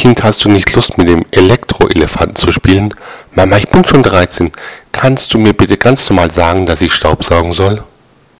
Kind, hast du nicht Lust, mit dem Elektroelefanten zu spielen? Mama, ich bin schon 13. Kannst du mir bitte ganz normal sagen, dass ich Staubsaugen soll?